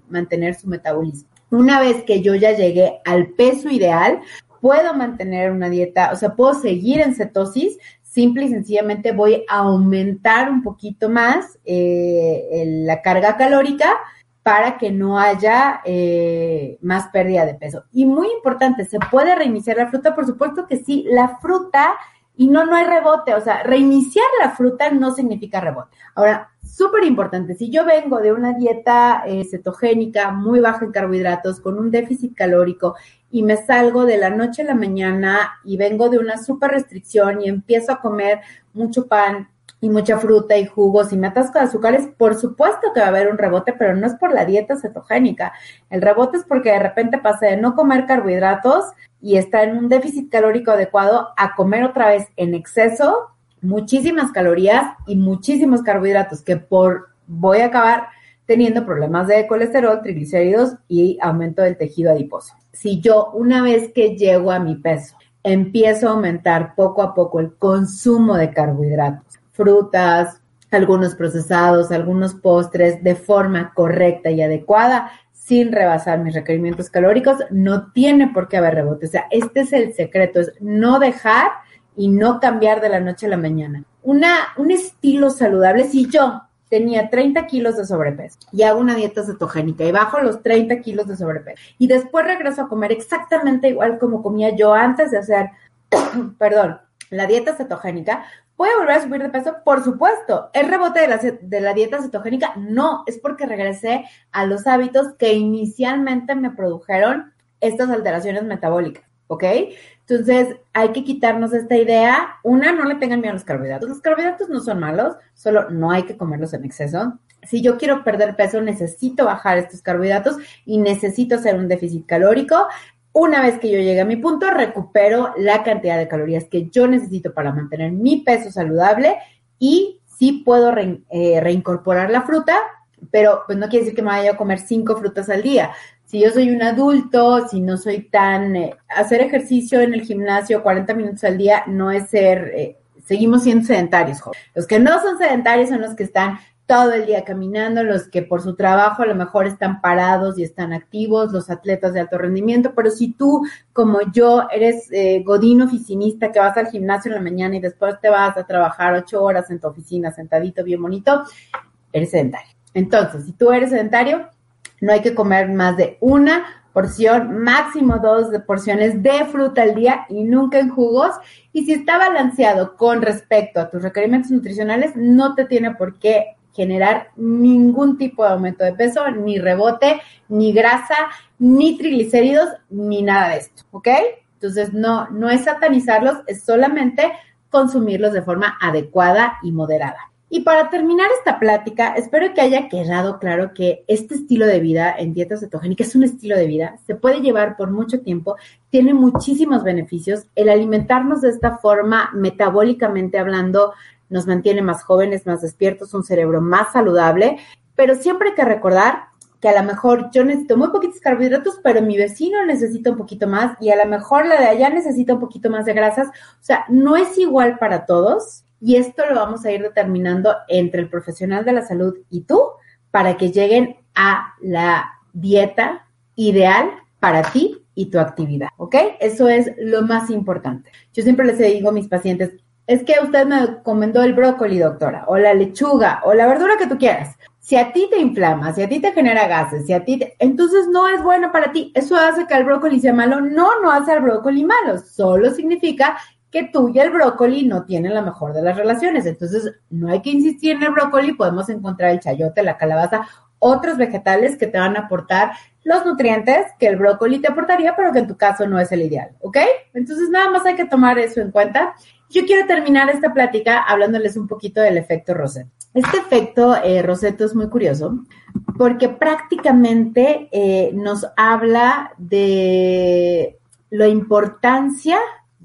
mantener su metabolismo. Una vez que yo ya llegué al peso ideal, puedo mantener una dieta, o sea, puedo seguir en cetosis, simple y sencillamente voy a aumentar un poquito más eh, la carga calórica para que no haya eh, más pérdida de peso. Y muy importante, ¿se puede reiniciar la fruta? Por supuesto que sí, la fruta y no, no hay rebote, o sea, reiniciar la fruta no significa rebote. Ahora, súper importante, si yo vengo de una dieta eh, cetogénica muy baja en carbohidratos, con un déficit calórico, y me salgo de la noche a la mañana y vengo de una súper restricción y empiezo a comer mucho pan, y mucha fruta y jugos y me atasco de azúcares, por supuesto que va a haber un rebote, pero no es por la dieta cetogénica. El rebote es porque de repente pasé de no comer carbohidratos y está en un déficit calórico adecuado a comer otra vez en exceso muchísimas calorías y muchísimos carbohidratos que por voy a acabar teniendo problemas de colesterol, triglicéridos y aumento del tejido adiposo. Si yo una vez que llego a mi peso empiezo a aumentar poco a poco el consumo de carbohidratos, frutas, algunos procesados, algunos postres de forma correcta y adecuada sin rebasar mis requerimientos calóricos, no tiene por qué haber rebote. O sea, este es el secreto, es no dejar y no cambiar de la noche a la mañana. Una, un estilo saludable, si yo tenía 30 kilos de sobrepeso y hago una dieta cetogénica y bajo los 30 kilos de sobrepeso y después regreso a comer exactamente igual como comía yo antes de hacer, perdón, la dieta cetogénica, ¿Voy a volver a subir de peso? Por supuesto. ¿El rebote de la, de la dieta cetogénica? No, es porque regresé a los hábitos que inicialmente me produjeron estas alteraciones metabólicas, ¿ok? Entonces, hay que quitarnos esta idea. Una, no le tengan miedo a los carbohidratos. Los carbohidratos no son malos, solo no hay que comerlos en exceso. Si yo quiero perder peso, necesito bajar estos carbohidratos y necesito hacer un déficit calórico. Una vez que yo llegue a mi punto, recupero la cantidad de calorías que yo necesito para mantener mi peso saludable y sí puedo eh, reincorporar la fruta, pero pues no quiere decir que me vaya a comer cinco frutas al día. Si yo soy un adulto, si no soy tan... Eh, hacer ejercicio en el gimnasio 40 minutos al día no es ser... Eh, seguimos siendo sedentarios. Los que no son sedentarios son los que están todo el día caminando, los que por su trabajo a lo mejor están parados y están activos, los atletas de alto rendimiento, pero si tú, como yo, eres eh, godín oficinista que vas al gimnasio en la mañana y después te vas a trabajar ocho horas en tu oficina sentadito bien bonito, eres sedentario. Entonces, si tú eres sedentario, no hay que comer más de una porción, máximo dos porciones de fruta al día y nunca en jugos. Y si está balanceado con respecto a tus requerimientos nutricionales, no te tiene por qué generar ningún tipo de aumento de peso, ni rebote, ni grasa, ni triglicéridos, ni nada de esto, ¿ok? Entonces, no, no es satanizarlos, es solamente consumirlos de forma adecuada y moderada. Y para terminar esta plática, espero que haya quedado claro que este estilo de vida en dieta cetogénica es un estilo de vida, se puede llevar por mucho tiempo, tiene muchísimos beneficios. El alimentarnos de esta forma, metabólicamente hablando, nos mantiene más jóvenes, más despiertos, un cerebro más saludable, pero siempre hay que recordar que a lo mejor yo necesito muy poquitos carbohidratos, pero mi vecino necesita un poquito más y a lo mejor la de allá necesita un poquito más de grasas. O sea, no es igual para todos y esto lo vamos a ir determinando entre el profesional de la salud y tú para que lleguen a la dieta ideal para ti y tu actividad, ¿ok? Eso es lo más importante. Yo siempre les digo a mis pacientes, es que usted me comentó el brócoli, doctora, o la lechuga, o la verdura que tú quieras. Si a ti te inflama, si a ti te genera gases, si a ti te... entonces no es bueno para ti. ¿Eso hace que el brócoli sea malo? No, no hace al brócoli malo. Solo significa que tú y el brócoli no tienen la mejor de las relaciones. Entonces, no hay que insistir en el brócoli, podemos encontrar el chayote, la calabaza, otros vegetales que te van a aportar los nutrientes que el brócoli te aportaría, pero que en tu caso no es el ideal, ¿ok? Entonces, nada más hay que tomar eso en cuenta. Yo quiero terminar esta plática hablándoles un poquito del efecto Rosetto. Este efecto eh, Rosetto es muy curioso porque prácticamente eh, nos habla de la importancia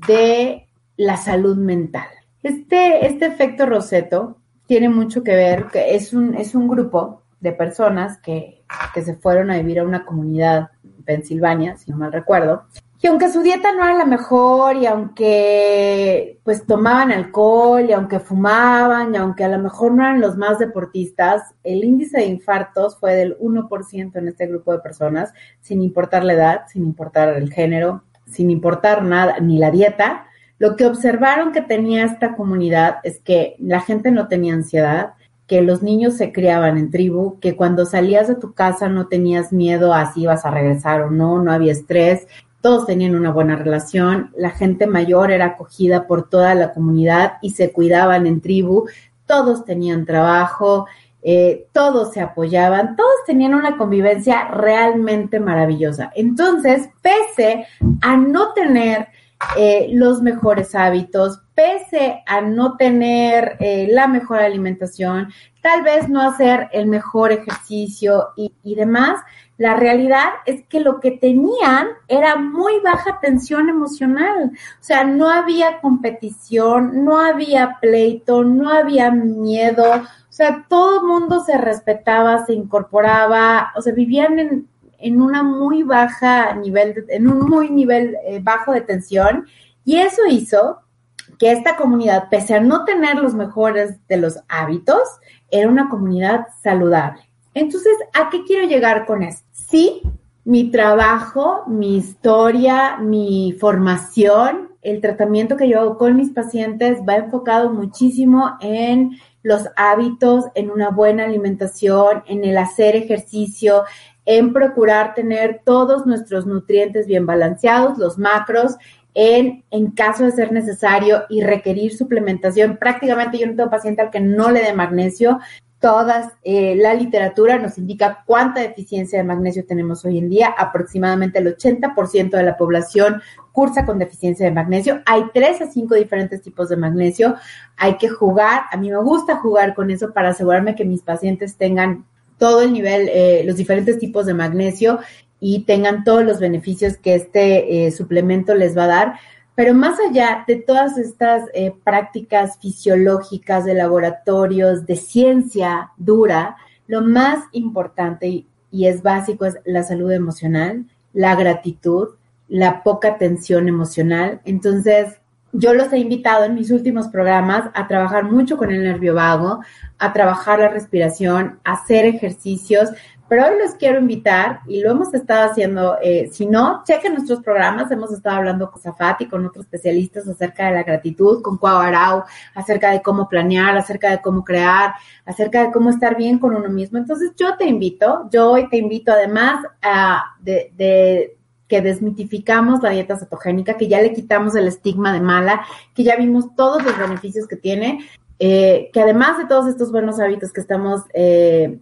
de la salud mental. Este, este efecto Roseto tiene mucho que ver, que es un, es un grupo de personas que, que se fueron a vivir a una comunidad en Pensilvania, si no mal recuerdo, y aunque su dieta no era la mejor y aunque pues tomaban alcohol y aunque fumaban y aunque a lo mejor no eran los más deportistas, el índice de infartos fue del 1% en este grupo de personas, sin importar la edad, sin importar el género, sin importar nada, ni la dieta. Lo que observaron que tenía esta comunidad es que la gente no tenía ansiedad, que los niños se criaban en tribu, que cuando salías de tu casa no tenías miedo a si ibas a regresar o no, no había estrés, todos tenían una buena relación, la gente mayor era acogida por toda la comunidad y se cuidaban en tribu, todos tenían trabajo, eh, todos se apoyaban, todos tenían una convivencia realmente maravillosa. Entonces, pese a no tener eh, los mejores hábitos, pese a no tener eh, la mejor alimentación, tal vez no hacer el mejor ejercicio y, y demás, la realidad es que lo que tenían era muy baja tensión emocional. O sea, no había competición, no había pleito, no había miedo. O sea, todo el mundo se respetaba, se incorporaba, o sea, vivían en, en una muy baja nivel, en un muy nivel eh, bajo de tensión. Y eso hizo que esta comunidad, pese a no tener los mejores de los hábitos, era una comunidad saludable. Entonces, ¿a qué quiero llegar con esto? Sí, mi trabajo, mi historia, mi formación, el tratamiento que yo hago con mis pacientes va enfocado muchísimo en los hábitos, en una buena alimentación, en el hacer ejercicio, en procurar tener todos nuestros nutrientes bien balanceados, los macros, en, en caso de ser necesario y requerir suplementación. Prácticamente yo no tengo paciente al que no le dé magnesio todas, eh, la literatura nos indica cuánta deficiencia de magnesio tenemos hoy en día. Aproximadamente el 80% de la población cursa con deficiencia de magnesio. Hay tres a cinco diferentes tipos de magnesio. Hay que jugar. A mí me gusta jugar con eso para asegurarme que mis pacientes tengan todo el nivel, eh, los diferentes tipos de magnesio y tengan todos los beneficios que este eh, suplemento les va a dar pero más allá de todas estas eh, prácticas fisiológicas de laboratorios, de ciencia dura, lo más importante y, y es básico es la salud emocional, la gratitud, la poca tensión emocional. Entonces, yo los he invitado en mis últimos programas a trabajar mucho con el nervio vago, a trabajar la respiración, a hacer ejercicios, pero hoy los quiero invitar y lo hemos estado haciendo. Eh, si no, chequen nuestros programas. Hemos estado hablando con Zafati, con otros especialistas acerca de la gratitud, con Cuau Arau, acerca de cómo planear, acerca de cómo crear, acerca de cómo estar bien con uno mismo. Entonces, yo te invito, yo hoy te invito además a de, de que desmitificamos la dieta cetogénica, que ya le quitamos el estigma de mala, que ya vimos todos los beneficios que tiene, eh, que además de todos estos buenos hábitos que estamos eh,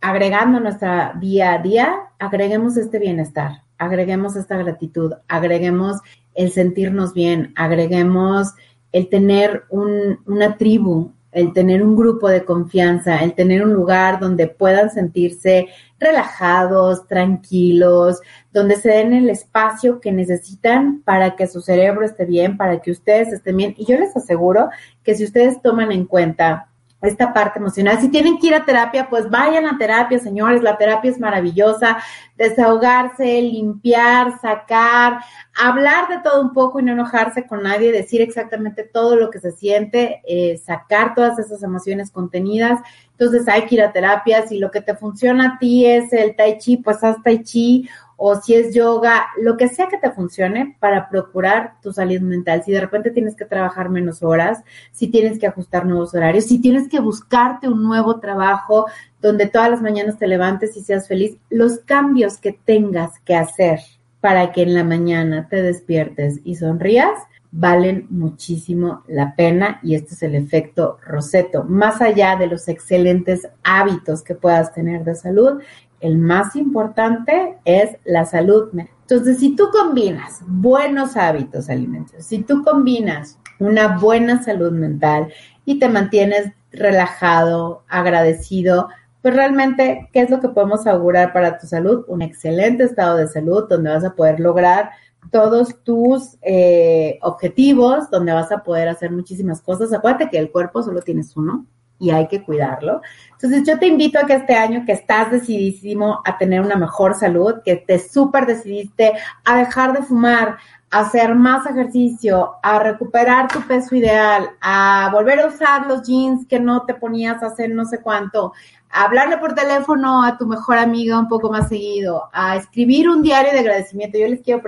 agregando nuestra día a día, agreguemos este bienestar, agreguemos esta gratitud, agreguemos el sentirnos bien, agreguemos el tener un, una tribu, el tener un grupo de confianza, el tener un lugar donde puedan sentirse relajados, tranquilos, donde se den el espacio que necesitan para que su cerebro esté bien, para que ustedes estén bien. Y yo les aseguro que si ustedes toman en cuenta esta parte emocional. Si tienen que ir a terapia, pues vayan a terapia, señores. La terapia es maravillosa. Desahogarse, limpiar, sacar, hablar de todo un poco y no enojarse con nadie, decir exactamente todo lo que se siente, eh, sacar todas esas emociones contenidas. Entonces hay que ir a terapia. Si lo que te funciona a ti es el tai chi, pues haz tai chi o si es yoga, lo que sea que te funcione para procurar tu salud mental. Si de repente tienes que trabajar menos horas, si tienes que ajustar nuevos horarios, si tienes que buscarte un nuevo trabajo donde todas las mañanas te levantes y seas feliz, los cambios que tengas que hacer para que en la mañana te despiertes y sonrías, valen muchísimo la pena y este es el efecto Roseto. Más allá de los excelentes hábitos que puedas tener de salud, el más importante es la salud Entonces, si tú combinas buenos hábitos alimentarios, si tú combinas una buena salud mental y te mantienes relajado, agradecido, pues realmente, ¿qué es lo que podemos augurar para tu salud? Un excelente estado de salud donde vas a poder lograr todos tus eh, objetivos, donde vas a poder hacer muchísimas cosas. Acuérdate que el cuerpo solo tienes uno y hay que cuidarlo. Entonces yo te invito a que este año que estás decididísimo a tener una mejor salud, que te súper decidiste a dejar de fumar, a hacer más ejercicio, a recuperar tu peso ideal, a volver a usar los jeans que no te ponías hace no sé cuánto, a hablarle por teléfono a tu mejor amiga un poco más seguido, a escribir un diario de agradecimiento. Yo les quiero,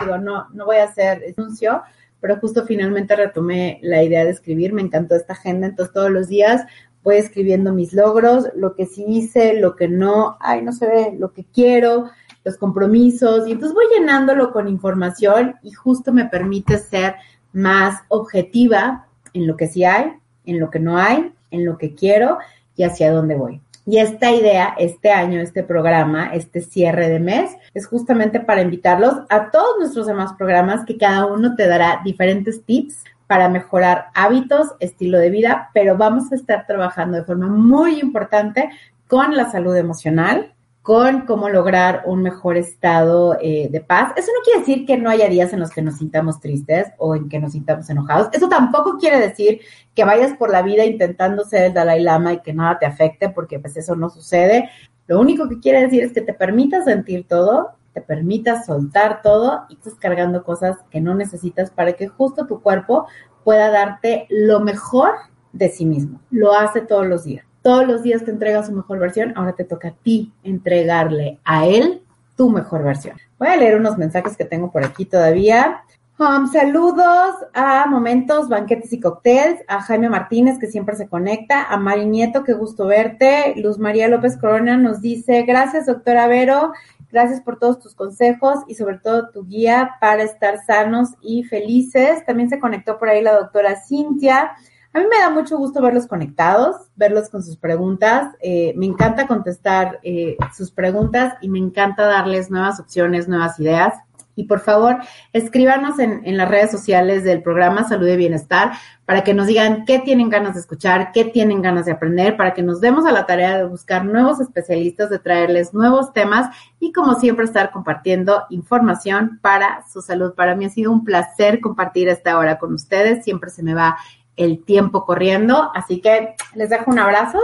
digo, no, no voy a hacer anuncio, pero justo finalmente retomé la idea de escribir, me encantó esta agenda, entonces todos los días voy escribiendo mis logros, lo que sí hice, lo que no, ay, no se ve, lo que quiero, los compromisos, y entonces voy llenándolo con información y justo me permite ser más objetiva en lo que sí hay, en lo que no hay, en lo que quiero y hacia dónde voy. Y esta idea, este año, este programa, este cierre de mes, es justamente para invitarlos a todos nuestros demás programas que cada uno te dará diferentes tips para mejorar hábitos, estilo de vida, pero vamos a estar trabajando de forma muy importante con la salud emocional, con cómo lograr un mejor estado eh, de paz. Eso no quiere decir que no haya días en los que nos sintamos tristes o en que nos sintamos enojados. Eso tampoco quiere decir que vayas por la vida intentando ser el Dalai Lama y que nada te afecte, porque pues eso no sucede. Lo único que quiere decir es que te permitas sentir todo, te permitas soltar todo y estás cargando cosas que no necesitas para que justo tu cuerpo pueda darte lo mejor de sí mismo. Lo hace todos los días todos los días te entrega su mejor versión, ahora te toca a ti entregarle a él tu mejor versión. Voy a leer unos mensajes que tengo por aquí todavía. Um, saludos a Momentos, Banquetes y Cócteles, a Jaime Martínez, que siempre se conecta, a Mari Nieto, qué gusto verte. Luz María López Corona nos dice, gracias, doctora Vero, gracias por todos tus consejos y sobre todo tu guía para estar sanos y felices. También se conectó por ahí la doctora Cintia. A mí me da mucho gusto verlos conectados, verlos con sus preguntas. Eh, me encanta contestar eh, sus preguntas y me encanta darles nuevas opciones, nuevas ideas. Y por favor, escríbanos en, en, las redes sociales del programa Salud y Bienestar para que nos digan qué tienen ganas de escuchar, qué tienen ganas de aprender, para que nos demos a la tarea de buscar nuevos especialistas, de traerles nuevos temas y como siempre estar compartiendo información para su salud. Para mí ha sido un placer compartir esta hora con ustedes. Siempre se me va el tiempo corriendo. Así que les dejo un abrazo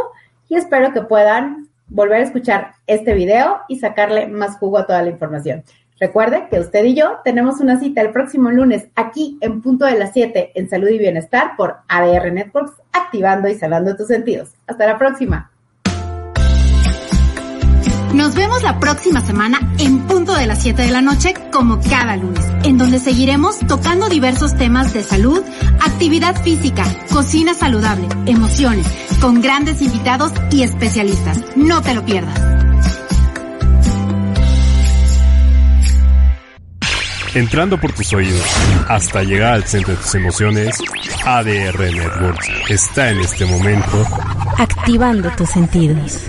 y espero que puedan volver a escuchar este video y sacarle más jugo a toda la información. Recuerde que usted y yo tenemos una cita el próximo lunes aquí en punto de las 7 en Salud y Bienestar por ADR Networks, activando y sanando tus sentidos. Hasta la próxima. Nos vemos la próxima semana en punto de las 7 de la noche, como cada lunes, en donde seguiremos tocando diversos temas de salud, actividad física, cocina saludable, emociones, con grandes invitados y especialistas. No te lo pierdas. Entrando por tus oídos hasta llegar al centro de tus emociones, ADR Networks está en este momento activando tus sentidos.